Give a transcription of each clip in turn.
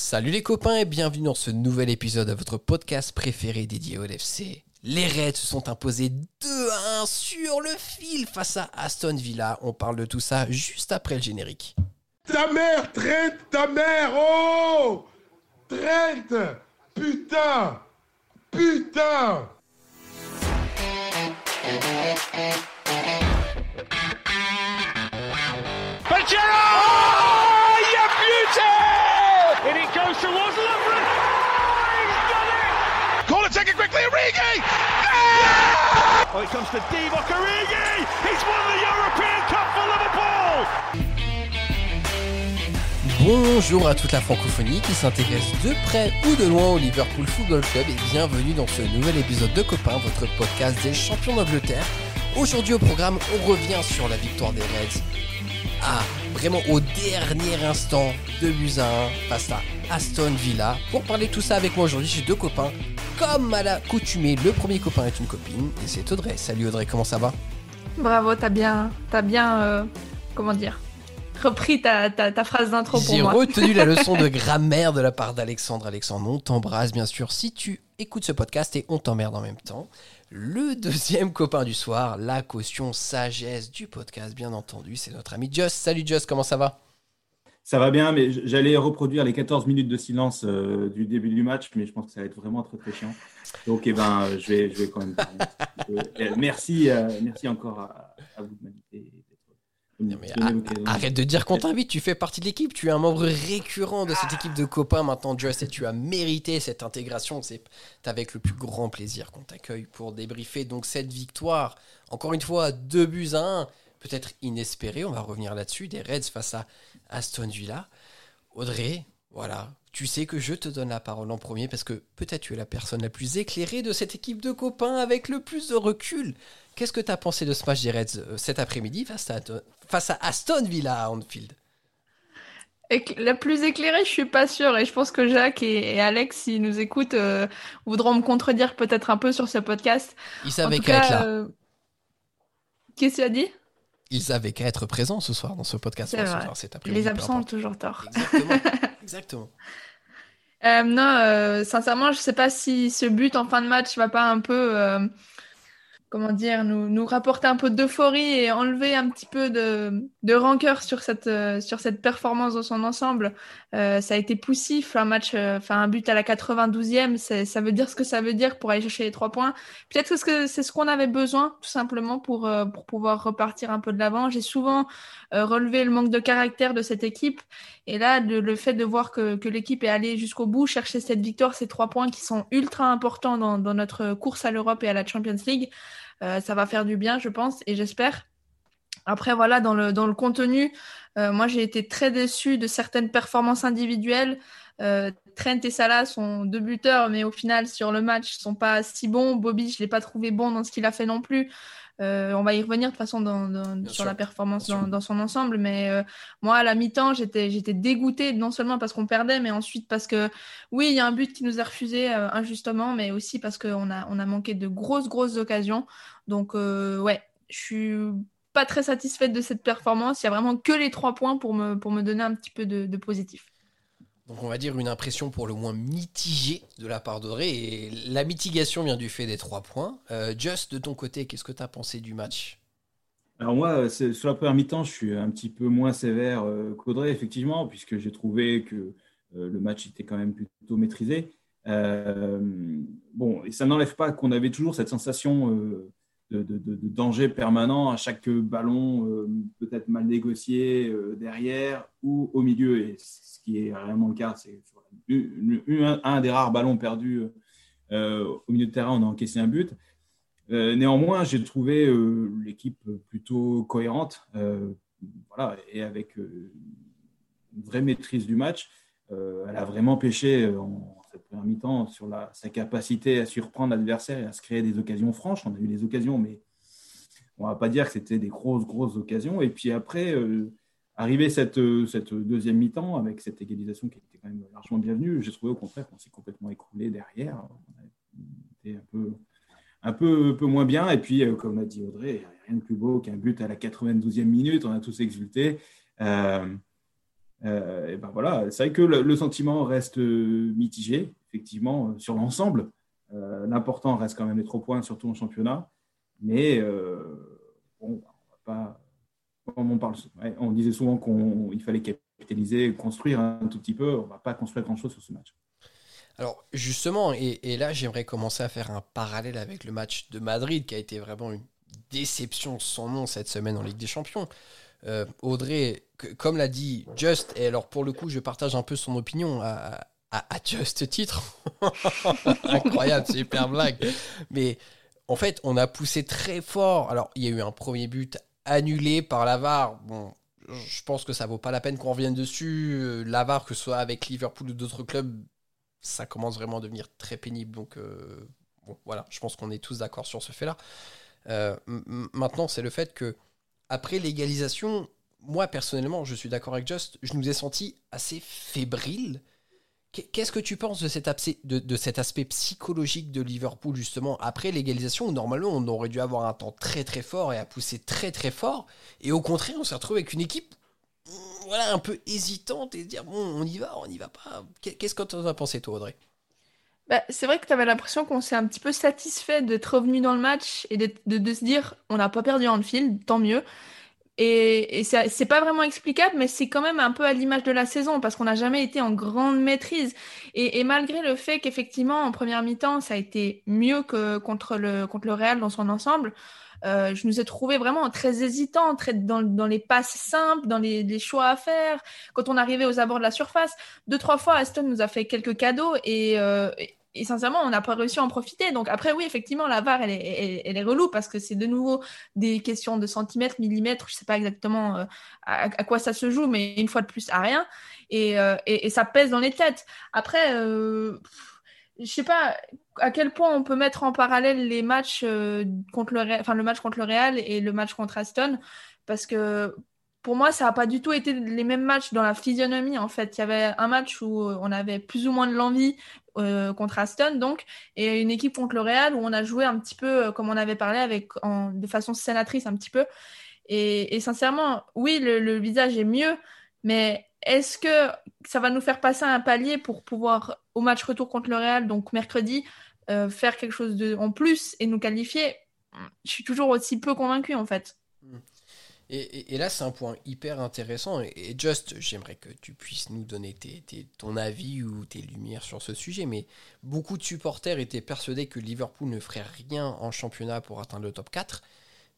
Salut les copains et bienvenue dans ce nouvel épisode de votre podcast préféré dédié au LFC. Les Reds se sont imposés 2 à 1 sur le fil face à Aston Villa. On parle de tout ça juste après le générique. Ta mère, Trent, ta mère, oh Trent Putain Putain And it goes towards Lovren. Oh, he's done it! Call it, take it quickly, Origi! Oh, it comes to Divock Origi! He's won the European Cup for Liverpool! Bonjour à toute la francophonie qui s'intéresse de près ou de loin au Liverpool Football Club et bienvenue dans ce nouvel épisode de Copains, votre podcast des champions d'Angleterre. Aujourd'hui au programme, on revient sur la victoire des Reds. Ah, vraiment au dernier instant, de buts à 1 face à Aston Villa. Pour parler de tout ça avec moi aujourd'hui, j'ai deux copains. Comme à l'accoutumée, le premier copain est une copine et c'est Audrey. Salut Audrey, comment ça va? Bravo, t'as bien, t'as bien, euh, comment dire, repris ta, ta, ta phrase d'intro pour J'ai moi. retenu la leçon de grammaire de la part d'Alexandre. Alexandre, on t'embrasse bien sûr si tu écoutes ce podcast et on t'emmerde en même temps. Le deuxième copain du soir, la caution sagesse du podcast, bien entendu, c'est notre ami Just. Salut Just, comment ça va? Ça va bien, mais j'allais reproduire les 14 minutes de silence euh, du début du match, mais je pense que ça va être vraiment très très chiant. Donc, eh ben, je, vais, je vais quand même. Euh, merci, euh, merci encore à, à vous de m'inviter. Non, mais a- Arrête de dire qu'on t'invite, tu fais partie de l'équipe, tu es un membre récurrent de cette équipe de copains maintenant, Just, et tu as mérité cette intégration. C'est avec le plus grand plaisir qu'on t'accueille pour débriefer donc cette victoire. Encore une fois, deux buts à un, peut-être inespéré, on va revenir là-dessus, des Reds face à Aston Villa. Audrey, voilà, tu sais que je te donne la parole en premier parce que peut-être tu es la personne la plus éclairée de cette équipe de copains avec le plus de recul. Qu'est-ce que tu as pensé de ce match des Reds euh, cet après-midi face à, face à Aston Villa à Anfield? La plus éclairée, je suis pas sûre, et je pense que Jacques et, et Alex, s'ils nous écoutent, euh, voudront me contredire peut-être un peu sur ce podcast. Ils En savaient tout qu'à être là. euh, qu'est-ce qu'il a dit? Ils avaient qu'à être présents ce soir dans ce podcast. Ce soir, Les absents ont toujours tort. Exactement. Exactement. Euh, non, sincèrement, je sais pas si ce but en fin de match va pas un peu, comment dire, nous, nous rapporter un peu d'euphorie et enlever un petit peu de, de rancœur sur cette, euh, sur cette performance dans son ensemble. Euh, ça a été poussif, un match, euh, enfin un but à la 92e, c'est- ça veut dire ce que ça veut dire pour aller chercher les trois points. Peut-être que que c'est ce qu'on avait besoin, tout simplement, pour, euh, pour pouvoir repartir un peu de l'avant. J'ai souvent euh, relevé le manque de caractère de cette équipe. Et là, le, fait de voir que, l'équipe est allée jusqu'au bout, chercher cette victoire, ces trois points qui sont ultra importants dans, notre course à l'Europe et à la Champions League, euh, ça va faire du bien, je pense, et j'espère. Après, voilà, dans le, contenu, euh, moi, j'ai été très déçue de certaines performances individuelles. Euh, Trent et Salah sont deux buteurs, mais au final, sur le match, sont pas si bons. Bobby, je l'ai pas trouvé bon dans ce qu'il a fait non plus. Euh, on va y revenir de toute façon dans, sur sûr, la performance dans, dans son ensemble, mais euh, moi, à la mi-temps, j'étais, j'étais dégoûtée, non seulement parce qu'on perdait, mais ensuite parce que, oui, il y a un but qui nous est refusé euh, injustement, mais aussi parce qu'on a, on a manqué de grosses, grosses occasions. Donc, euh, ouais, je suis pas très satisfaite de cette performance. Il y a vraiment que les trois points pour me, pour me donner un petit peu de, de positif. Donc on va dire une impression pour le moins mitigée de la part d'Audrey. Et la mitigation vient du fait des trois points. Euh, Just, de ton côté, qu'est-ce que tu as pensé du match? Alors, moi, c'est- sur la première mi-temps, je suis un petit peu moins sévère euh, qu'Audrey, effectivement, puisque j'ai trouvé que euh, le match était quand même plutôt maîtrisé. Euh, bon, et ça n'enlève pas qu'on avait toujours cette sensation euh, de, danger permanent à chaque ballon, euh, peut-être mal négocié euh, derrière ou au milieu. Et est réellement le cas, c'est un, un des rares ballons perdus euh, au milieu de terrain, on a encaissé un but. Euh, néanmoins, j'ai trouvé euh, l'équipe plutôt cohérente, voilà, et avec une vraie maîtrise du match. Elle a vraiment pêché en cette première mi-temps sur la, sa capacité à surprendre l'adversaire et à se créer des occasions franches. On a eu des occasions, mais on ne va pas dire que c'était des grosses, grosses occasions. Et puis après, arrivé cette, euh, cette deuxième mi-temps avec cette égalisation qui était quand même largement bienvenue, j'ai trouvé au contraire qu'on s'est complètement écroulé derrière. On été un peu un peu, moins bien. Et puis, euh, comme l'a dit Audrey, rien de plus beau qu'un but à la 92e minute. On a tous exulté. Euh, et ben voilà, c'est vrai que le, sentiment reste mitigé, effectivement, sur l'ensemble. L'important reste quand même les trois points, surtout en championnat. Mais bon. On, on disait souvent qu'il fallait capitaliser, construire un tout petit peu. On ne va pas construire grand-chose sur ce match. Alors justement, et, là j'aimerais commencer à faire un parallèle avec le match de Madrid qui a été vraiment une déception sans nom cette semaine en Ligue des Champions. Euh, Audrey, comme l'a dit Just, et alors pour le coup je partage un peu son opinion à, à, Just titre. Incroyable, super blague. Mais en fait on a poussé très fort. Alors il y a eu un premier but annulé par l'avare. Bon, je pense que ça vaut pas la peine qu'on revienne dessus. Euh, L'avare, que ce soit avec Liverpool ou d'autres clubs, ça commence vraiment à devenir très pénible. Donc, euh, bon, voilà, je pense qu'on est tous d'accord sur ce fait-là. Euh, maintenant, c'est le fait que, après l'égalisation, moi personnellement, je suis d'accord avec Just, je nous ai senti assez fébriles. Qu'est-ce que tu penses de cet, aspect, psychologique de Liverpool, justement, après l'égalisation, où normalement on aurait dû avoir un temps très très fort et à pousser très très fort, et au contraire, on s'est retrouvé avec une équipe voilà, un peu hésitante et se dire bon, on y va, on y va pas. Qu'est-ce que tu as pensé, toi, Audrey? Bah, c'est vrai que tu avais l'impression qu'on s'est un petit peu satisfait d'être revenu dans le match et de, de, se dire on n'a pas perdu en fil, tant mieux. Et, et c'est pas vraiment explicable, mais c'est quand même un peu à l'image de la saison parce qu'on n'a jamais été en grande maîtrise. Et, et malgré le fait qu'effectivement en première mi-temps ça a été mieux que contre le contre le Real dans son ensemble, euh, je nous ai trouvé vraiment très hésitants, très dans, dans les passes simples, dans les, les, choix à faire. Quand on arrivait aux abords de la surface, deux trois fois Aston nous a fait quelques cadeaux et, euh, sincèrement, on n'a pas réussi à en profiter. Donc après, oui, effectivement, la VAR, elle est, elle, est relou parce que c'est de nouveau des questions de centimètres, millimètres. Je sais pas exactement euh, à, quoi ça se joue, mais une fois de plus, à rien. Et, euh, et, et ça pèse dans les têtes. Après, euh, je sais pas à quel point on peut mettre en parallèle les matchs contre le, enfin le match contre le Real et le match contre Aston, parce que pour moi, ça n'a pas du tout été les mêmes matchs dans la physionomie. En fait, il y avait un match où on avait plus ou moins de l'envie euh, contre Aston, donc, et une équipe contre le Real où on a joué un petit peu euh, comme on avait parlé, avec de façon sénatrice un petit peu. Et, sincèrement, oui, le, visage est mieux, mais est-ce que ça va nous faire passer un palier pour pouvoir, au match retour contre le Real, donc mercredi, euh, faire quelque chose de, en plus et nous qualifier? Je suis toujours aussi peu convaincu en fait. Et, là, c'est un point hyper intéressant. Et, Just, j'aimerais que tu puisses nous donner ton avis ou tes lumières sur ce sujet. Mais beaucoup de supporters étaient persuadés que Liverpool ne ferait rien en championnat pour atteindre le top 4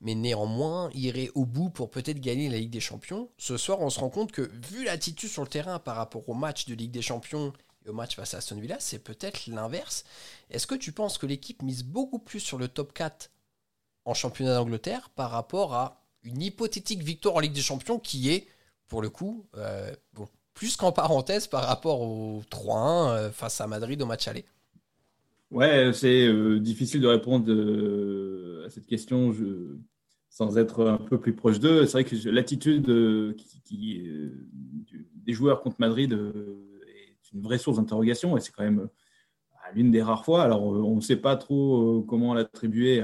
mais néanmoins irait au bout pour peut-être gagner la Ligue des Champions. Ce soir, on se rend compte que, vu l'attitude sur le terrain par rapport au match de Ligue des Champions et au match face à Aston Villa, c'est peut-être l'inverse. Est-ce que tu penses que l'équipe mise beaucoup plus sur le top 4 en championnat d'Angleterre par rapport à une hypothétique victoire en Ligue des Champions qui est, pour le coup, euh, bon, plus qu'en parenthèse par rapport au 3-1 euh, face à Madrid au match aller Ouais, c'est euh, difficile de répondre à cette question. Sans être un peu plus proche d'eux. C'est vrai que l'attitude des joueurs contre Madrid est une vraie source d'interrogation et c'est quand même l'une des rares fois. Alors, on ne sait pas trop comment l'attribuer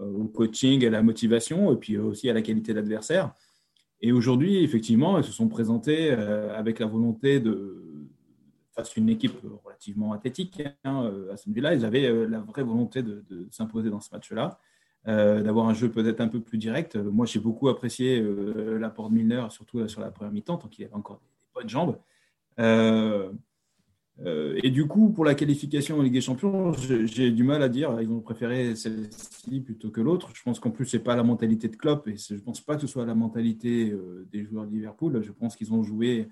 au coaching, à la motivation et puis aussi à la qualité de l'adversaire. Et aujourd'hui, effectivement, ils se sont présentés avec la volonté de, face une équipe relativement athlétique, hein, à ce niveau-là, ils avaient la vraie volonté de s'imposer dans ce match-là. Euh, d'avoir un jeu peut-être un peu plus direct. Euh, moi, j'ai beaucoup apprécié euh, l'apport de Milner, surtout sur la première mi-temps, tant qu'il avait encore des, bonnes jambes. Et du coup, pour la qualification en Ligue des Champions, j'ai du mal à dire. Ils ont préféré celle-ci plutôt que l'autre. Je pense qu'en plus, ce n'est pas la mentalité de Klopp et je ne pense pas que ce soit la mentalité des joueurs de Liverpool. Je pense qu'ils ont joué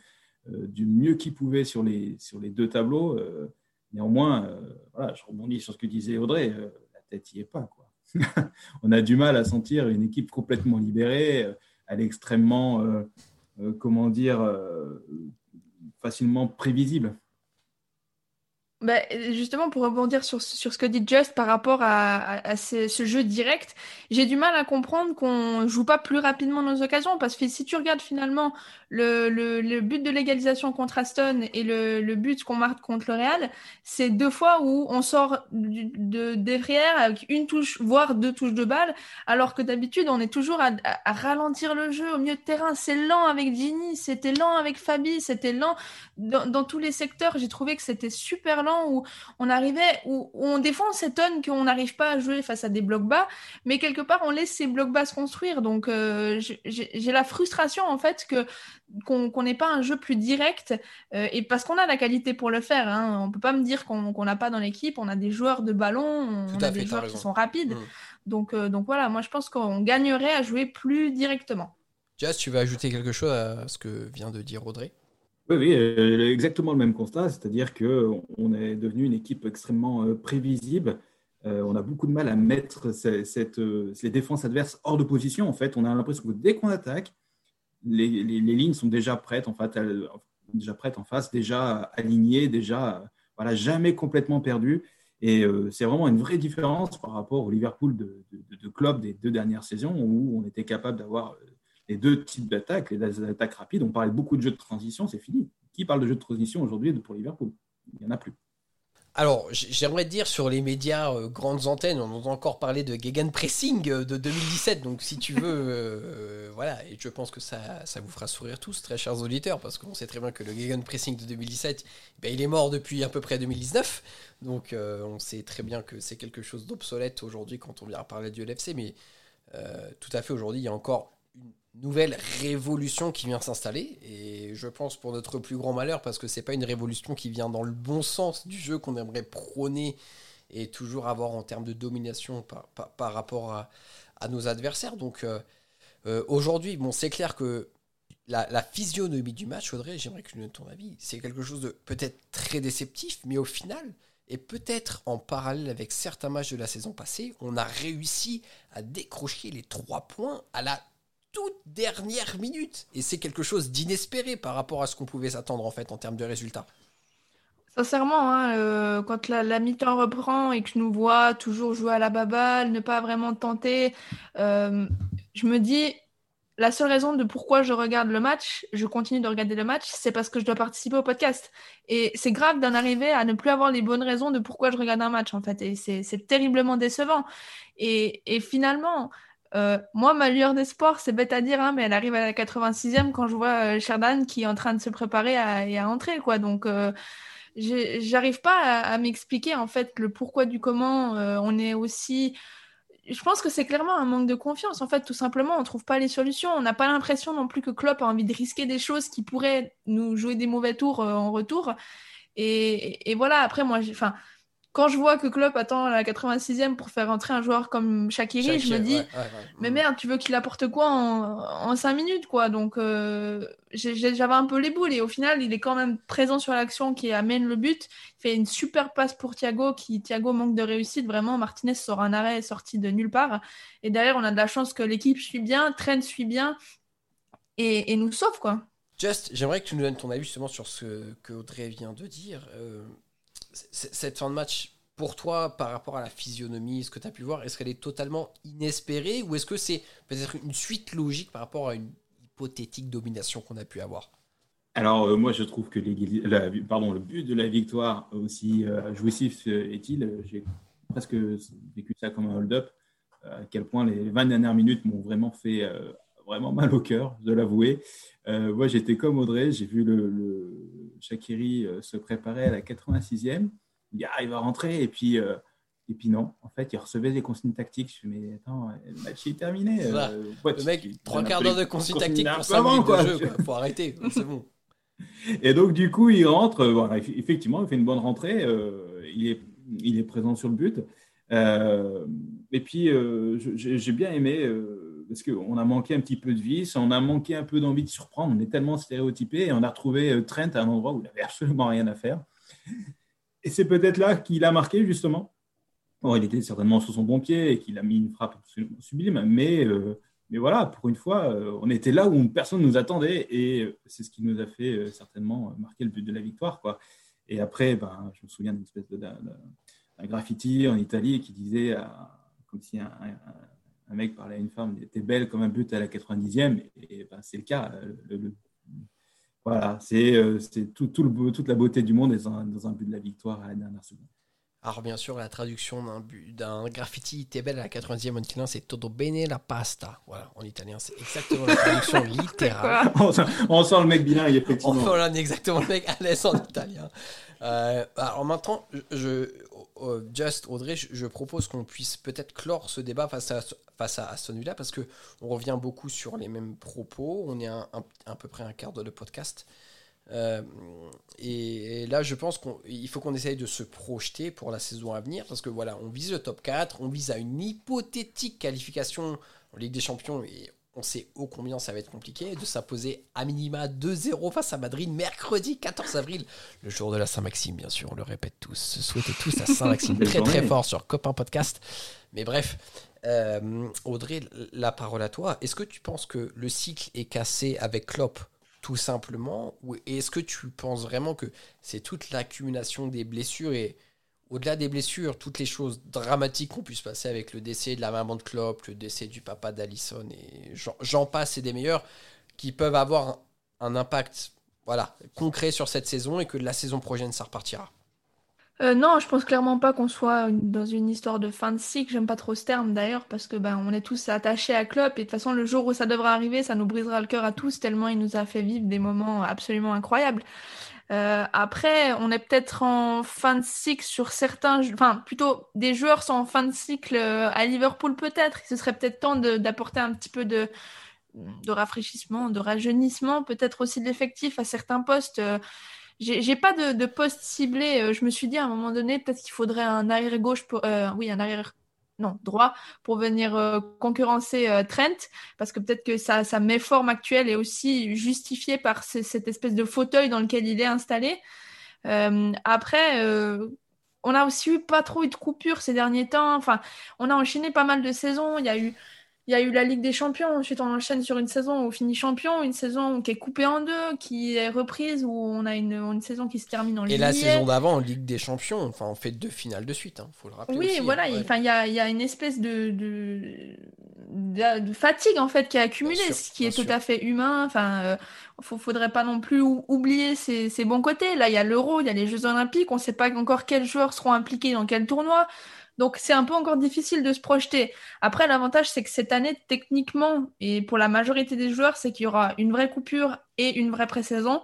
du mieux qu'ils pouvaient sur les, sur les deux tableaux. néanmoins, je rebondis sur ce que disait Audrey, la tête n'y est pas. On a du mal à sentir une équipe complètement libérée. Euh, elle est extrêmement, euh, euh, comment dire, facilement prévisible. Bah, justement, pour rebondir sur, sur, ce que dit Just par rapport à, ce, jeu direct, j'ai du mal à comprendre qu'on joue pas plus rapidement nos occasions parce que si tu regardes finalement le, le, but de l'égalisation contre Aston et le, le but qu'on marque contre le Real, c'est deux fois où on sort de, derrière avec une touche, voire deux touches de balle, alors que d'habitude on est toujours à, à, ralentir le jeu au milieu de terrain. C'est lent avec Ginny, c'était lent avec Fabi, c'était lent dans, dans tous les secteurs. J'ai trouvé que c'était super lent où on arrivait, où, on défend, on s'étonne qu'on n'arrive pas à jouer face à des blocs bas, mais quelque part on laisse ces blocs bas se construire. Donc euh, j'ai la frustration en fait que qu'on n'ait pas un jeu plus direct euh, et parce qu'on a la qualité pour le faire. Hein. On peut pas me dire qu'on n'a pas dans l'équipe. On a des joueurs de ballon, on, a des joueurs qui sont rapides. Mm. Donc, euh, donc voilà, moi je pense qu'on gagnerait à jouer plus directement. Jazz, tu vas ajouter quelque chose à ce que vient de dire Audrey? Oui, euh, exactement le même constat, c'est-à-dire qu'on est devenu une équipe extrêmement euh, prévisible. Euh, on a beaucoup de mal à mettre les défenses adverses hors de position. En fait, on a l'impression que dès qu'on attaque, les, lignes sont déjà prêtes, en fait, déjà prêtes en face, déjà alignées, déjà voilà, jamais complètement perdues. Et c'est vraiment une vraie différence par rapport au Liverpool de, de, de, club des deux dernières saisons où on était capable d'avoir les deux types d'attaques, les attaques rapides. On parlait beaucoup de jeux de transition, c'est fini. Qui parle de jeux de transition aujourd'hui pour Liverpool? Il n'y en a plus. Alors, j'aimerais dire sur les médias euh, grandes antennes, on a encore parlé de Gegenpressing euh, de 2017. Donc, si tu veux, euh, voilà, et je pense que ça, ça vous fera sourire tous, très chers auditeurs, parce qu'on sait très bien que le Gegenpressing de 2017, ben, il est mort depuis à peu près 2019. Donc, on sait très bien que c'est quelque chose d'obsolète aujourd'hui quand on vient parler du LFC. Mais tout à fait, aujourd'hui, il y a encore nouvelle révolution qui vient s'installer. Et je pense pour notre plus grand malheur, parce que c'est pas une révolution qui vient dans le bon sens du jeu qu'on aimerait prôner et toujours avoir en termes de domination par, rapport à, nos adversaires. Donc euh, euh, aujourd'hui, bon, c'est clair que la, physionomie du match, Audrey, j'aimerais que tu nous donnes ton avis, c'est quelque chose de peut-être très déceptif, mais au final, et peut-être en parallèle avec certains matchs de la saison passée, on a réussi à décrocher les trois points à la dernière minute. Et c'est quelque chose d'inespéré par rapport à ce qu'on pouvait s'attendre en fait en termes de résultats. Sincèrement, hein, euh, quand la, mi-temps reprend et que je nous vois toujours jouer à la baballe, ne pas vraiment tenter, euh, je me dis, la seule raison de pourquoi je regarde le match, je continue de regarder le match, c'est parce que je dois participer au podcast. Et c'est grave d'en arriver à ne plus avoir les bonnes raisons de pourquoi je regarde un match, en fait. Et c'est terriblement décevant. Et, et finalement, euh, moi, ma lueur d'espoir, c'est bête à dire, hein, mais elle arrive à la 86e quand je vois euh, qui est en train de se préparer à, et à entrer. Quoi. Donc, euh, j'arrive pas à, m'expliquer en fait le pourquoi du comment on est aussi. Je pense que c'est clairement un manque de confiance. En fait, tout simplement, on trouve pas les solutions. On n'a pas l'impression non plus que Klopp a envie de risquer des choses qui pourraient nous jouer des mauvais tours en retour. Et, et, voilà, après, moi, enfin quand je vois que Klopp attend la 86e pour faire entrer un joueur comme Shakiri, je me dis, mais merde, tu veux qu'il apporte quoi en, 5 minutes, quoi? Donc, euh, j'avais un peu les boules et au final, il est quand même présent sur l'action qui amène le but. Il fait une super passe pour Thiago, qui Thiago manque de réussite. Vraiment, Martinez sort un arrêt sorti de nulle part. Et derrière, on a de la chance que l'équipe suit bien, Trent suit bien et, nous sauve, quoi. Just, j'aimerais que tu nous donnes ton avis justement sur ce que Audrey vient de dire. Euh, cette fin de match, pour toi, par rapport à la physionomie, ce que tu as pu voir, est-ce qu'elle est totalement inespérée ou est-ce que c'est peut-être une suite logique par rapport à une hypothétique domination qu'on a pu avoir? Alors, euh, moi, je trouve que pardon, le but de la victoire, aussi euh, jouissif est-il, euh, j'ai presque vécu ça comme un hold-up, à quel point les 20 dernières minutes m'ont vraiment fait vraiment mal au cœur, de l'avouer. moi, j'étais comme Audrey, j'ai vu le Shakiri euh, se préparait à la 86e. Il, ah, il va rentrer et puis, euh, et puis non. En fait, il recevait des consignes tactiques. Je me mais attends, le match est terminé. Euh, le mec, trois quarts d'heure de consignes tactiques pour 5 minutes de jeu. Faut arrêter, c'est bon. Et donc, du coup, il rentre. Effectivement, il fait une bonne rentrée. il, est, il est présent sur le but. et puis, j'ai bien aimé parce qu'on a manqué un petit peu de vis, on a manqué un peu d'envie de surprendre, on est tellement stéréotypé et on a retrouvé euh, Trent à un endroit où il n'avait absolument rien à faire. Et c'est peut-être là qu'il a marqué justement. Bon, il était certainement sur son bon pied et qu'il a mis une frappe absolument sublime, mais, euh, mais voilà, pour une fois, euh, on était là où personne ne nous attendait et c'est ce qui nous a fait certainement marquer le but de la victoire. Et après, ben, je me souviens d'une espèce de, d'un graffiti en Italie qui disait, comme si un, mec parlait à une femme, il était belle comme un but à la 90e. Et, ben, c'est le cas. voilà, c'est, c'est tout, tout le, toute la beauté du monde est dans, dans un but de la victoire à la dernière seconde. Alors bien sûr, la traduction d'un graffiti belle à la 90e en italien, c'est Todo bene la pasta. Voilà, en italien, c'est exactement la traduction littérale. on, sent, le mec bilingue, effectivement. On sent exactement le mec à l'aise en italien. Euh, alors maintenant, je, Just Audrey, je, propose qu'on puisse peut-être clore ce débat face à, face à celui-là, parce que on revient beaucoup sur les mêmes propos. On est à, peu près un quart de podcast. Euh, et, là, je pense qu'il faut qu'on essaye de se projeter pour la saison à venir, parce que voilà, on vise le top 4, on vise à une hypothétique qualification en Ligue des Champions, et on sait ô combien ça va être compliqué, de s'imposer à minima 2-0 face à Madrid mercredi 14 avril, le jour de la Saint-Maxime, bien sûr, on le répète tous. Souhaitez tous à Saint-Maxime très très fort sur Copain Podcast. Mais bref, euh, Audrey, la parole à toi. Est-ce que tu penses que le cycle est cassé avec Klopp tout simplement Ou est-ce que tu penses vraiment que c'est toute l'accumulation des blessures et au-delà des blessures, toutes les choses dramatiques qu'on puisse passer avec le décès de la maman de Klopp, le décès du papa d'Allison et j'en passe et des meilleurs qui peuvent avoir un impact voilà, concret sur cette saison et que la saison prochaine ça repartira euh, non, je pense clairement pas qu'on soit dans une histoire de fin de cycle. J'aime pas trop ce terme d'ailleurs parce que ben on est tous attachés à Klopp et de toute façon le jour où ça devra arriver, ça nous brisera le cœur à tous tellement il nous a fait vivre des moments absolument incroyables. Euh, après, on est peut-être en fin de cycle sur certains, enfin plutôt des joueurs sont en fin de cycle euh, à Liverpool peut-être. Ce serait peut-être temps d'apporter un petit peu de de rafraîchissement, de rajeunissement, peut-être aussi de l'effectif à certains postes j'ai pas de, de, poste ciblé. Euh, je me suis dit à un moment donné, peut-être qu'il faudrait un arrière gauche, pour, euh, oui, un arrière non, droit pour venir euh, concurrencer Trent, parce que peut-être que sa, sa méforme actuelle est aussi justifiée par cette espèce de fauteuil dans lequel il est installé. après, on a aussi eu pas trop eu de coupures ces derniers temps. Enfin, on a enchaîné pas mal de saisons. Il y a eu il y a eu la Ligue des Champions, ensuite on enchaîne sur une saison où on finit champion, une saison qui est coupée en deux, qui est reprise, où on a une, une saison qui se termine en Ligue. Et la saison d'avant en Ligue des Champions, enfin on fait deux finales de suite, hein, faut le rappeler. Oui, voilà, hein, enfin il y a, y a, une espèce de, de, de, fatigue en fait qui est accumulée, ce qui est tout à fait humain. Enfin, euh, faudrait pas non plus oublier ses, ses bons côtés. Là, il y a l'Euro, il y a les Jeux Olympiques, on ne sait pas encore quels joueurs seront impliqués dans quel tournoi. Donc c'est un peu encore difficile de se projeter. Après, l'avantage, c'est que cette année, techniquement, et pour la majorité des joueurs, c'est qu'il y aura une vraie coupure et une vraie pré-saison.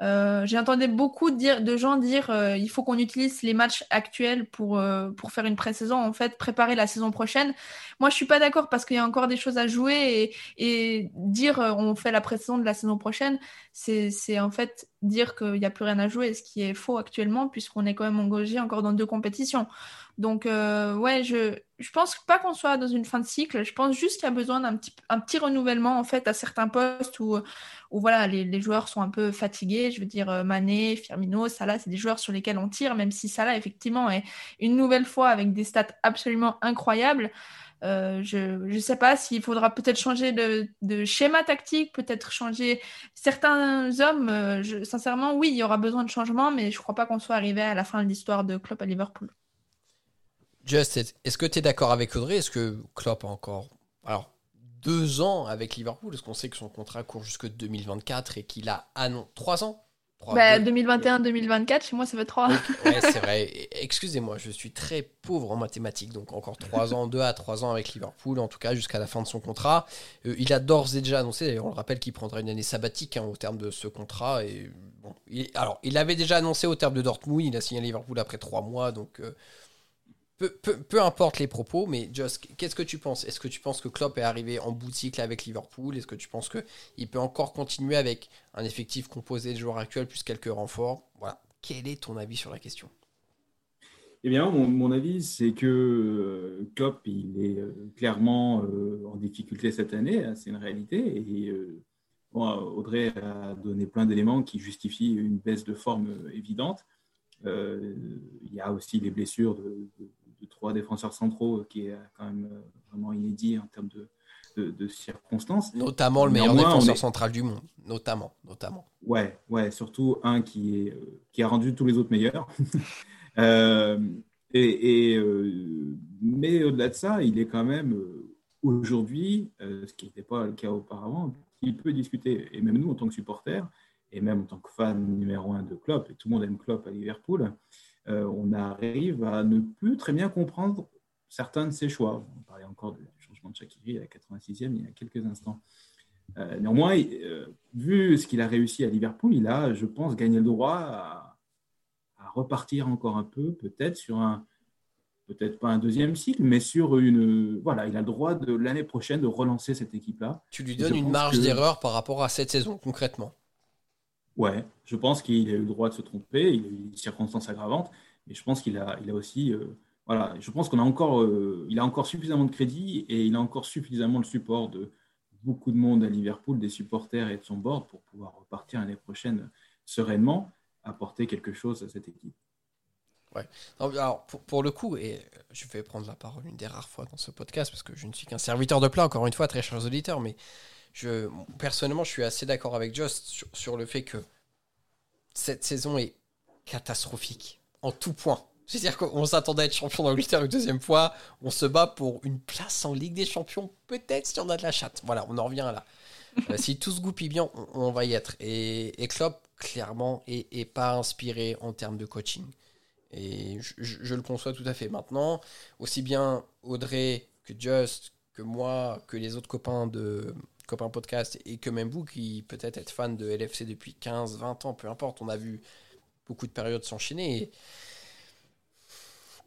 Euh, j'ai entendu beaucoup de, gens dire euh, il faut qu'on utilise les matchs actuels pour, euh, pour faire une pré-saison, en fait, préparer la saison prochaine. Moi, je suis pas d'accord parce qu'il y a encore des choses à jouer et, et dire on fait la pré-saison de la saison prochaine, c'est en fait dire qu'il n'y a plus rien à jouer, ce qui est faux actuellement puisqu'on est quand même engagé encore dans deux compétitions. Donc, ouais, je, je pense pas qu'on soit dans une fin de cycle. Je pense juste qu'il y a besoin d'un petit, renouvellement en fait à certains postes où, voilà, les, joueurs sont un peu fatigués. Je veux dire, euh, Mané, Firmino, Salah, c'est des joueurs sur lesquels on tire, même si Salah effectivement est une nouvelle fois avec des stats absolument incroyables. Euh, je ne sais pas s'il faudra peut-être changer de, schéma tactique, peut-être changer certains hommes. Euh, sincèrement, oui, il y aura besoin de changement, mais je ne crois pas qu'on soit arrivé à la fin de l'histoire de Klopp à Liverpool. Just, est-ce que tu es d'accord avec Audrey? Est-ce que Klopp a encore alors, deux ans avec Liverpool? Est-ce qu'on sait que son contrat court jusque 2024 et qu'il a ah non, trois ans? 2021-2024, chez moi ça fait trois. ouais, c'est vrai. Excusez-moi, je suis très pauvre en mathématiques, donc encore trois ans, deux à trois ans avec Liverpool, en tout cas jusqu'à la fin de son contrat. Euh, il a d'ores et déjà annoncé, on le rappelle, qu'il prendra une année sabbatique hein, au terme de ce contrat. Et bon, alors, il avait déjà annoncé au terme de Dortmund, il a signé Liverpool après trois mois, donc euh, peu, importe les propos, mais Just, qu'est-ce que tu penses? Est-ce que tu penses que Klopp est arrivé en boutique avec Liverpool? Est-ce que tu penses qu'il peut encore continuer avec un effectif composé de joueurs actuels plus quelques renforts? Voilà. Quel est ton avis sur la question? Eh bien, mon, avis, c'est que euh, Klopp, il est euh, clairement euh, en difficulté cette année, hein, c'est une réalité. Et Audrey a donné plein d'éléments qui justifient une baisse de forme évidente. il y a aussi des blessures de trois défenseurs centraux, qui est quand même euh, vraiment inédit en termes de, de, circonstances. Notamment le meilleur défenseur central du monde, notamment, notamment. Ouais, ouais, surtout un qui, est, qui a rendu tous les autres meilleurs. euh, et, euh, mais au-delà de ça, il est quand même euh, aujourd'hui, euh, ce qui n'était pas le cas auparavant, il peut discuter. Et même nous, en tant que supporters, et même en tant que fan numéro un de Klopp, et tout le monde aime Klopp à Liverpool, on arrive à ne plus très bien comprendre certains de ses choix. On parlait encore du changement de Shaqiri à la 86e il y a quelques instants. néanmoins, vu ce qu'il a réussi à Liverpool, il a, je pense, gagné le droit à, repartir encore un peu, peut-être sur un, peut-être pas un deuxième cycle, mais sur une, voilà, il a le droit de l'année prochaine de relancer cette équipe-là. Tu lui donnes une marge d'erreur par rapport à cette saison concrètement. Ouais, je pense qu'il a eu le droit de se tromper, il a eu des circonstances aggravantes, mais je pense qu'il a, il a aussi, euh, voilà, je pense qu'on a encore, euh, a encore suffisamment de crédit et il a encore suffisamment le support de beaucoup de monde à Liverpool, des supporters et de son board pour pouvoir repartir l'année prochaine sereinement apporter quelque chose à cette équipe. Ouais. alors, pour, le coup, et je vais prendre la parole une des rares fois dans ce podcast, parce que je ne suis qu'un serviteur de plat, encore une fois, très chers auditeurs, mais personnellement, je suis assez d'accord avec Just sur, le fait que cette saison est catastrophique, en tout point. C'est-à-dire qu'on s'attendait à être champion d'Angleterre une deuxième fois, on se bat pour une place en Ligue des Champions, peut-être si on a de la chatte. Voilà, on en revient là. Euh, si tout se goupille bien, on, va y être. Et, et Klopp, clairement, est, pas inspiré en termes de coaching. Et je, le conçois tout à fait. Maintenant, aussi bien Audrey que Just, que moi, que les autres copains de copains podcast et que même vous qui peut-être êtes fan de LFC depuis 15, 20 ans, peu importe, on a vu beaucoup de périodes s'enchaîner.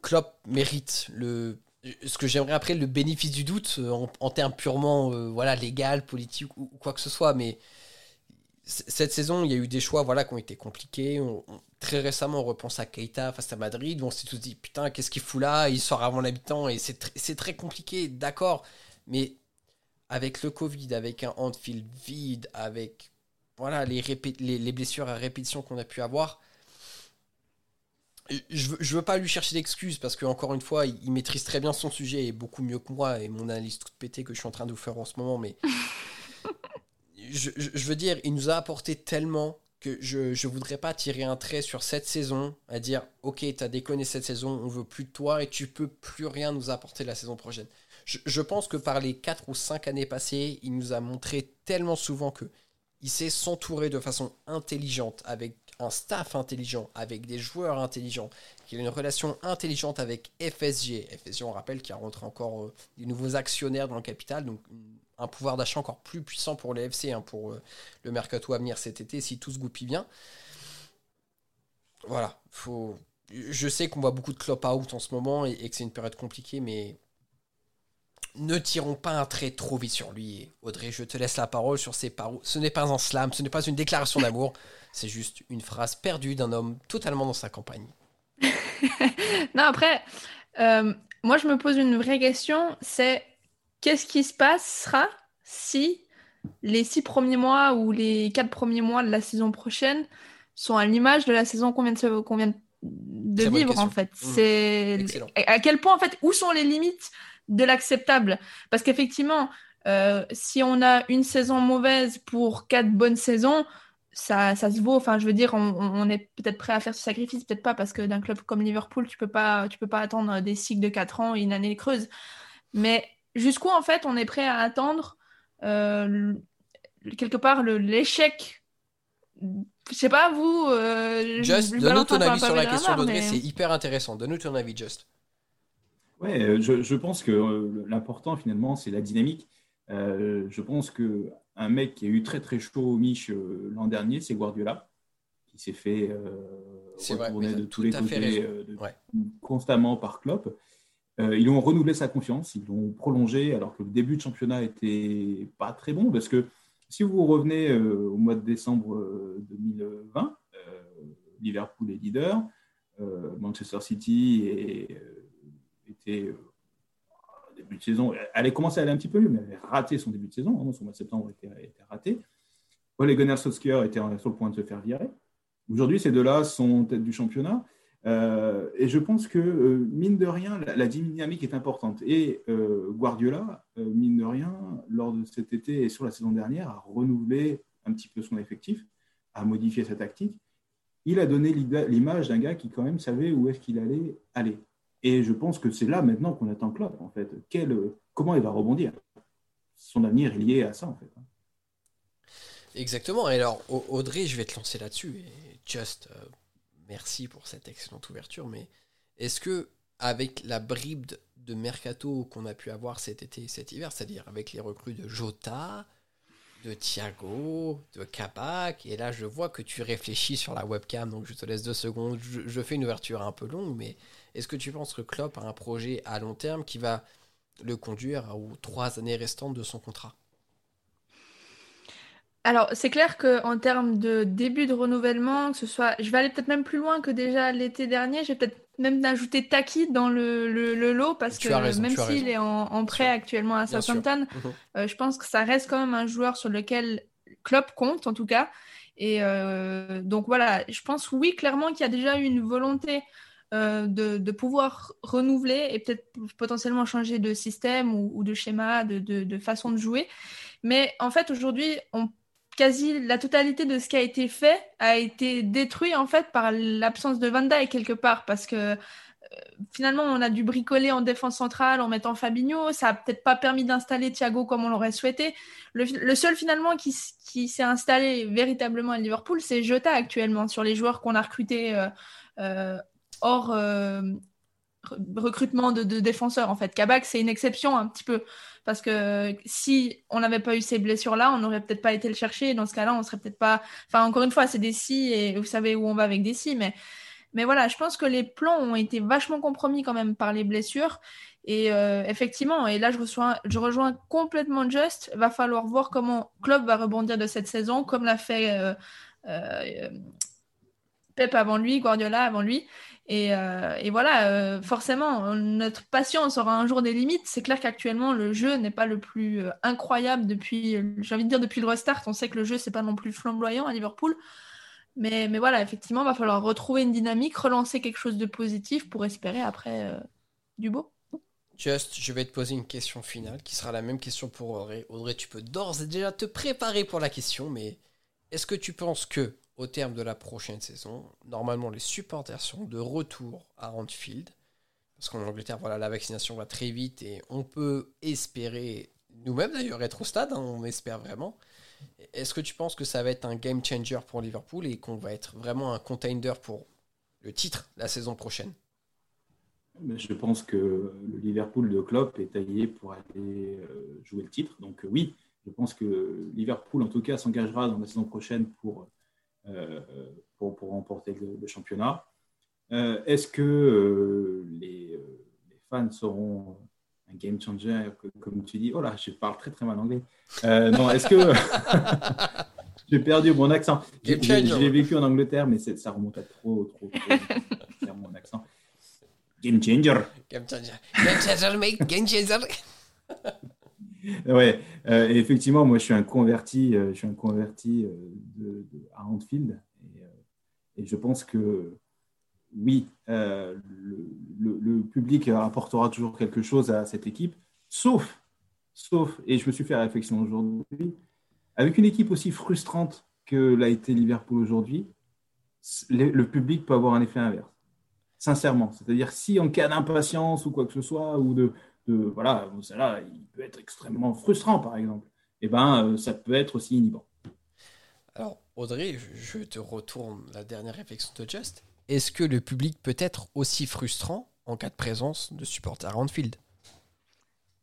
Klopp mérite le ce que j'aimerais après le bénéfice du doute euh, en, termes purement euh, voilà légal, politique ou, quoi que ce soit, mais cette saison, il y a eu des choix voilà, qui ont été compliqués. très récemment, on repense à Keita face à Madrid, où on s'est tous dit Putain, qu'est-ce qu'il fout là? Il sort avant l'habitant, et c'est très compliqué, d'accord. Mais avec le Covid, avec un handfield vide, avec voilà, les, les, blessures à répétition qu'on a pu avoir, je veux, veux pas lui chercher d'excuses parce que encore une fois, il, maîtrise très bien son sujet et beaucoup mieux que moi et mon analyse toute pétée que je suis en train de vous faire en ce moment. Mais je, veux dire, il nous a apporté tellement que je ne voudrais pas tirer un trait sur cette saison, à dire ok, tu as déconné cette saison, on veut plus de toi et tu peux plus rien nous apporter la saison prochaine. Je, pense que par les 4 ou 5 années passées, il nous a montré tellement souvent que il sait s'entourer de façon intelligente avec un staff intelligent, avec des joueurs intelligents, qu'il a une relation intelligente avec FSG. FSG, on rappelle qu'il y a rentré encore euh, des nouveaux actionnaires dans le capital, donc un pouvoir d'achat encore plus puissant pour les hein, pour euh, le mercato à venir cet été, si tout se goupille bien. Voilà, faut... je sais qu'on voit beaucoup de clop out en ce moment et, que c'est une période compliquée, mais ne tirons pas un trait trop vite sur lui. Audrey, je te laisse la parole sur ces paroles. Ce n'est pas un slam, ce n'est pas une déclaration d'amour, c'est juste une phrase perdue d'un homme totalement dans sa campagne. non, après, euh, moi je me pose une vraie question, c'est qu'est-ce qui se passera si les six premiers mois ou les quatre premiers mois de la saison prochaine sont à l'image de la saison qu'on vient de, vivre en fait? Mmh. C'est à quel point en fait où sont les limites de l'acceptable Parce qu'effectivement, euh, si on a une saison mauvaise pour quatre bonnes saisons, ça, ça se vaut. Enfin, je veux dire, on, est peut-être prêt à faire ce sacrifice, peut-être pas, parce que d'un club comme Liverpool, tu peux pas, tu peux pas attendre des cycles de quatre ans et une année creuse. Mais jusqu'où en fait on est prêt à attendre euh, quelque part l'échec? Je sais pas vous euh, Just donne-nous ton avis sur la question d'Audrey c'est hyper intéressant donne-nous ton avis Just ouais euh, je, pense que l'important finalement c'est la dynamique. Je pense que un mec qui a eu très très chaud au Mich l'an dernier c'est Guardiola qui s'est fait retourner de tous les côtés constamment par Klopp. Euh, ils ont renouvelé sa confiance, ils l'ont prolongé alors que le début de championnat était pas très bon parce que si vous revenez euh, au mois de décembre 2020, euh, Liverpool est leader, Manchester City était début de saison, elle allait commencer à aller un petit peu mieux, mais elle avait raté son début de saison, hein, son mois de septembre était, raté. Ole Gunnar Solskjaer était sur le point de se faire virer. Aujourd'hui, ces deux-là sont tête du championnat. Euh, et je pense que, euh, mine de rien, la, dynamique est importante. Et euh, Guardiola, mine de rien, lors de cet été et sur la saison dernière, a renouvelé un petit peu son effectif, a modifié sa tactique. Il a donné l'image d'un gars qui quand même savait où est-ce qu'il allait aller. Et je pense que c'est là maintenant qu'on attend Klopp, en fait. Quel, comment il va rebondir? Son avenir est lié à ça, en fait. Exactement. Et alors, Audrey, je vais te lancer là-dessus. Et Just, merci pour cette excellente ouverture, mais est-ce que avec la bribe de mercato qu'on a pu avoir cet été et cet hiver, c'est-à-dire avec les recrues de Jota, de Thiago, de Kabak, et là je vois que tu réfléchis sur la webcam, donc je te laisse deux secondes, je, fais une ouverture un peu longue, mais est-ce que tu penses que Klopp a un projet à long terme qui va le conduire aux trois années restantes de son contrat? Alors, c'est clair qu'en termes de début de renouvellement, que ce soit, je vais aller peut-être même plus loin que déjà l'été dernier, j'ai peut-être même ajouté Taki dans le, le, lot parce que même s'il est en, prêt actuellement à Southampton, mhm. euh, je pense que ça reste quand même un joueur sur lequel Klopp compte en tout cas. Et euh, donc voilà, je pense oui clairement qu'il y a déjà eu une volonté euh, de, de, pouvoir renouveler et peut-être potentiellement changer de système ou, ou de schéma, de, de, de, façon de jouer. Mais en fait aujourd'hui, on quasi la totalité de ce qui a été fait a été détruit en fait par l'absence de Van Dijk quelque part parce que euh, finalement on a dû bricoler en défense centrale en mettant Fabinho, ça a peut-être pas permis d'installer Thiago comme on l'aurait souhaité. Le, seul finalement qui, s'est installé véritablement à Liverpool, c'est Jota actuellement sur les joueurs qu'on a recrutés euh, euh, hors recrutement de, de, défenseurs en fait. Kabak c'est une exception un petit peu parce que si on n'avait pas eu ces blessures-là, on n'aurait peut-être pas été le chercher. Dans ce cas-là, on serait peut-être pas. Enfin, encore une fois, c'est des si et vous savez où on va avec des si, mais mais voilà, je pense que les plans ont été vachement compromis quand même par les blessures. Et euh, effectivement, et là je, reçois, je rejoins complètement Just. Va falloir voir comment Klopp va rebondir de cette saison, comme l'a fait euh, euh, Pep avant lui, Guardiola avant lui. Euh, et, voilà, euh, forcément, notre patience aura un jour des limites. C'est clair qu'actuellement, le jeu n'est pas le plus euh, incroyable depuis, j'ai envie de dire, depuis le restart. On sait que le jeu, c'est pas non plus flamboyant à Liverpool. Mais, mais voilà, effectivement, il va falloir retrouver une dynamique, relancer quelque chose de positif pour espérer après du beau. Just, je vais te poser une question finale qui sera la même question pour Audrey. Audrey, tu peux d'ores et déjà te préparer pour la question, mais est-ce que tu penses que au terme de la prochaine saison, normalement les supporters seront de retour à Anfield. Parce qu'en Angleterre, voilà, la vaccination va très vite et on peut espérer, nous-mêmes d'ailleurs, être au stade, hein, on espère vraiment. Est-ce que tu penses que ça va être un game changer pour Liverpool et qu'on va être vraiment un contender pour le titre la saison prochaine? Je pense que le Liverpool de Klopp est taillé pour aller euh, jouer le titre. Donc euh, oui, je pense que Liverpool, en tout cas, s'engagera dans la saison prochaine pour pour, pour, remporter le, championnat. Euh, est-ce que euh, les, fans seront un game changer, comme tu dis Oh là, je parle très très mal anglais. non, est-ce que. J'ai perdu mon accent? Je l'ai vécu en Angleterre, mais ça remonte à trop, trop, trop. mon accent. Game changer. Game changer. Game changer, mate. Game changer. ouais, euh, effectivement, moi je suis un converti, euh, je suis un converti euh, à Anfield et, je pense que oui, le, le, public apportera toujours quelque chose à cette équipe, sauf, sauf, et je me suis fait la réflexion aujourd'hui, avec une équipe aussi frustrante que l'a été Liverpool aujourd'hui, le public peut avoir un effet inverse sincèrement. C'est-à-dire si en cas d'impatience ou quoi que ce soit, ou de, de voilà, là il peut être extrêmement frustrant, par exemple. Et eh ben, euh, ça peut être aussi inhibant. Alors, Audrey, je te retourne la dernière réflexion de Just. Est-ce que le public peut être aussi frustrant en cas de présence de supporters à Anfield?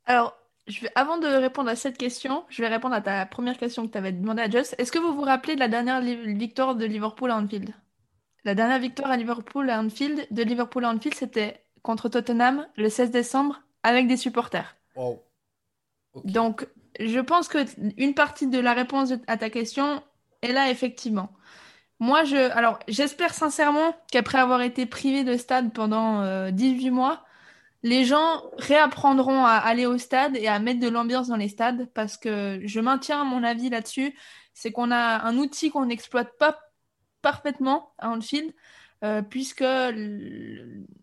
Alors, je vais, avant de répondre à cette question, je vais répondre à ta première question que tu avais demandé à Just. Est-ce que vous vous rappelez de la dernière victoire de Liverpool à Anfield? La dernière victoire à Liverpool à Anfield, de Liverpool à Anfield, c'était contre Tottenham le 16 décembre avec des supporters. Donc, je pense que une partie de la réponse à ta question est là, effectivement. Moi, je, alors, j'espère sincèrement qu'après avoir été privé de stade pendant 18 euh, mois, les gens réapprendront à aller au stade et à mettre de l'ambiance dans les stades parce que je maintiens mon avis là-dessus. C'est qu'on a un outil qu'on n'exploite pas parfaitement à Anfield. puisque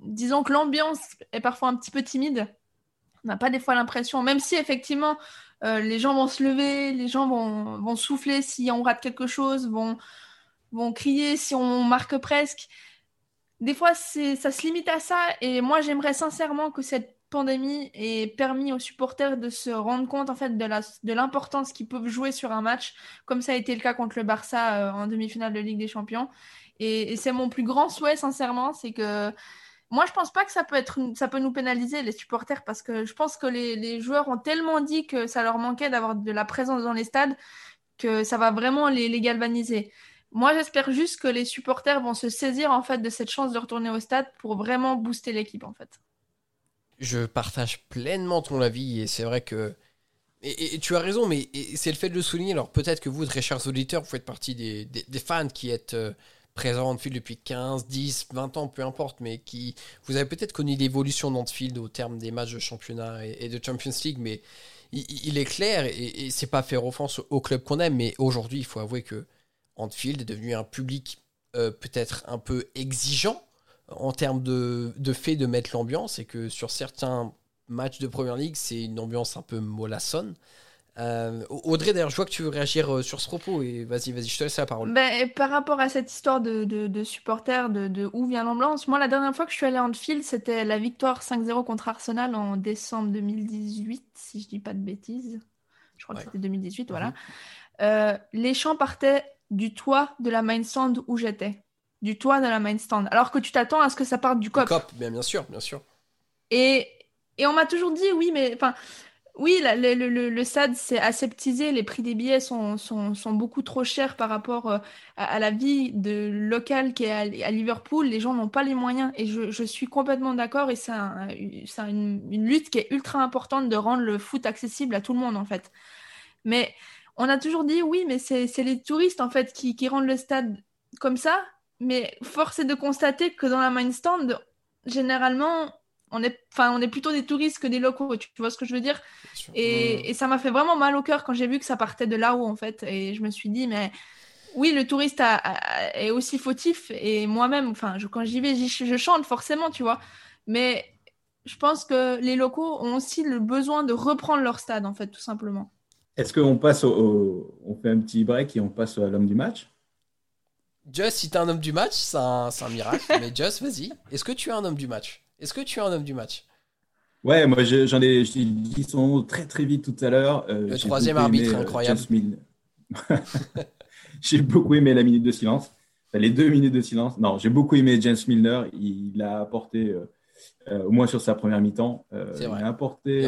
disons que l'ambiance est parfois un petit peu timide. On n'a pas des fois l'impression, même si effectivement les gens vont se lever, les gens vont, vont souffler si on rate quelque chose, vont, vont crier si on marque presque. Des fois, ça se limite à ça. Et moi, j'aimerais sincèrement que cette pandémie ait permis aux supporters de se rendre compte en fait de l'importance qu'ils peuvent jouer sur un match, comme ça a été le cas contre le Barça euh, en demi-finale de Ligue des Champions. Et, c'est mon plus grand souhait, sincèrement, c'est que moi, je pense pas que ça peut, être, ça peut nous pénaliser, les supporters, parce que je pense que les, joueurs ont tellement dit que ça leur manquait d'avoir de la présence dans les stades que ça va vraiment les, les galvaniser. Moi, j'espère juste que les supporters vont se saisir en fait de cette chance de retourner au stade pour vraiment booster l'équipe en fait. Je partage pleinement ton avis et c'est vrai que et, tu as raison, mais c'est le fait de le souligner. Alors peut-être que vous, très chers auditeurs, vous faites partie des, fans qui êtes euh, présents en field depuis 15, 10, 20 ans, peu importe, mais qui vous avez peut-être connu l'évolution d'Anfield au terme des matchs de championnat et, de Champions League, mais il, est clair et, et c'est pas faire offense au club qu'on aime, mais aujourd'hui, il faut avouer que Anfield est devenu un public euh, peut-être un peu exigeant en termes de, fait de mettre l'ambiance et que sur certains matchs de Première Ligue, c'est une ambiance un peu mollassonne. Euh, Audrey, d'ailleurs, je vois que tu veux réagir euh, sur ce propos et vas-y, vas-y, je te laisse la parole. Ben, par rapport à cette histoire de, supporters, de, où vient l'ambiance, moi, la dernière fois que je suis allée en Anfield, c'était la victoire 5-0 contre Arsenal en décembre 2018, si je dis pas de bêtises. Je crois que c'était 2018, voilà. Mhm. les chants partaient du toit de la main stand où j'étais. Du toit de la main stand. Alors que tu t'attends à ce que ça parte du cop. cop, bien, bien sûr, bien sûr. Et, et on m'a toujours dit, oui, mais enfin, oui, le, le, SAD s'est aseptisé, les prix des billets sont, beaucoup trop chers par rapport euh, à, la vie de locale qui est à, Liverpool. Les gens n'ont pas les moyens et je, suis complètement d'accord et c'est une lutte qui est ultra importante de rendre le foot accessible à tout le monde en fait. Mais on a toujours dit oui, mais c'est les touristes en fait qui, rendent le stade comme ça. Mais force est de constater que dans la main stand, généralement, on est, enfin, on est plutôt des touristes que des locaux. Tu vois ce que je veux dire? Et, ça m'a fait vraiment mal au cœur quand j'ai vu que ça partait de là-haut en fait. Et je me suis dit, mais oui, le touriste est aussi fautif. Et moi-même, enfin, quand j'y vais, je chante forcément, tu vois. Mais je pense que les locaux ont aussi le besoin de reprendre leur stade en fait, tout simplement. Est-ce qu'on passe au, on fait un petit break et on passe à l'homme du match? Just, si t'es un homme du match, c'est un, miracle. mais Just, vas-y. Est-ce que tu es un homme du match? Est-ce que tu es un homme du match? Ouais, moi j'en ai, dit son nom très très vite tout à l'heure. Euh, le troisième arbitre, euh, incroyable. j'ai beaucoup aimé la minute de silence. les deux minutes de silence. Non, j'ai beaucoup aimé James Milner. Il a apporté, euh, au moins sur sa première mi-temps, il a apporté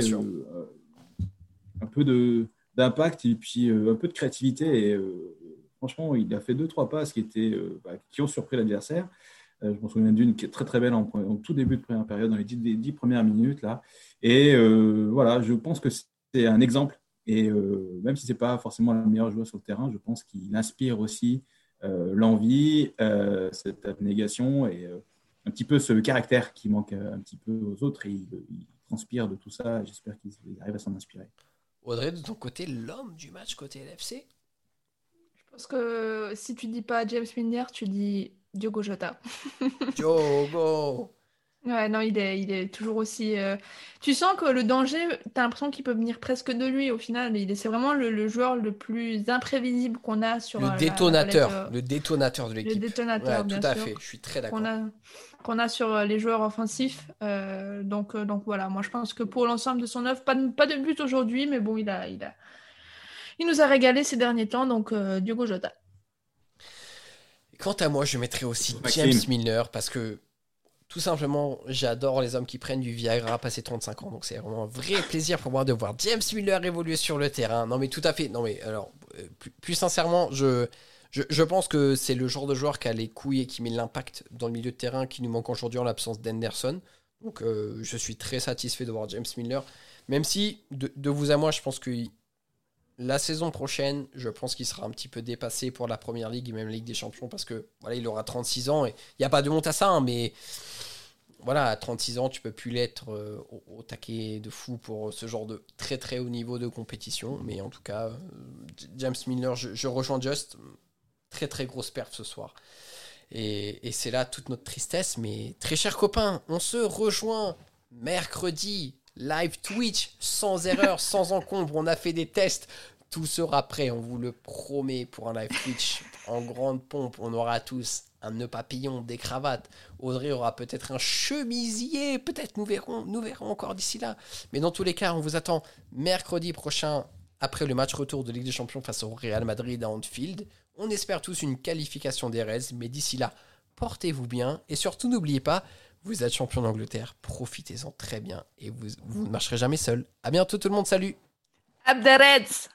un peu d'impact et puis un peu de créativité. Et franchement, il a fait deux, trois passes qui, étaient, bah, qui ont surpris l'adversaire. Je me souviens d'une qui est très très belle en, tout début de première période, dans les dix, premières minutes. là. Et voilà, je pense que c'est un exemple. Et même si ce n'est pas forcément le meilleur joueur sur le terrain, je pense qu'il inspire aussi l'envie, cette abnégation et un petit peu ce caractère qui manque un petit peu aux autres. Et il, il transpire de tout ça. J'espère qu'il arrive à s'en inspirer. Audrey, de ton côté, l'homme du match côté LFC Je pense que si tu dis pas James Milner, tu dis Diogo Jota. Diogo Ouais, non, il est, il est toujours aussi. Euh, tu sens que le danger, tu as l'impression qu'il peut venir presque de lui au final. C'est vraiment le, joueur le plus imprévisible qu'on a sur. Le détonateur, le détonateur de l'équipe. Le détonateur, Tout à fait, je suis très d'accord. Qu'on a, sur euh, les joueurs offensifs. Euh, donc, donc voilà, moi je pense que pour l'ensemble de son œuvre, pas de, pas de but aujourd'hui, mais bon, il, a, il, a, il nous a régalé ces derniers temps, donc Diogo Jota. Quant à moi, je mettrais aussi James Milner parce que tout simplement, j'adore les hommes qui prennent du Viagra à passer 35 ans. Donc c'est vraiment un vrai plaisir pour moi de voir James Miller évoluer sur le terrain. Non mais tout à fait. Non mais alors, euh, plus, sincèrement, je, je, pense que c'est le genre de joueur qui a les couilles et qui met l'impact dans le milieu de terrain qui nous manque aujourd'hui en l'absence d'Henderson. Donc euh, je suis très satisfait de voir James Miller. Même si, de, de vous à moi, je pense que la saison prochaine, je pense qu'il sera un petit peu dépassé pour la première ligue et même la Ligue des Champions parce que voilà, il aura 36 ans et il n'y a pas de honte à ça, hein, mais voilà, à 36 ans, tu peux plus l'être euh, au, taquet de fou pour ce genre de très très haut niveau de compétition. Mais en tout cas, euh, James Miller, je, rejoins Just. Très très grosse perf ce soir. Et, c'est là toute notre tristesse. Mais très chers copains, on se rejoint mercredi, live Twitch, sans erreur, sans encombre. On a fait des tests. Tout sera prêt, on vous le promet, pour un live Twitch en grande pompe. On aura tous un nœud papillon, des cravates. Audrey aura peut-être un chemisier, peut-être nous verrons, nous verrons encore d'ici là. Mais dans tous les cas, on vous attend mercredi prochain après le match retour de Ligue des Champions face au Real Madrid à Anfield. On espère tous une qualification des Reds, mais d'ici là, portez-vous bien et surtout n'oubliez pas, vous êtes champion d'Angleterre, profitez-en très bien et vous, ne marcherez jamais seul. À bientôt tout le monde, salut. Up the Reds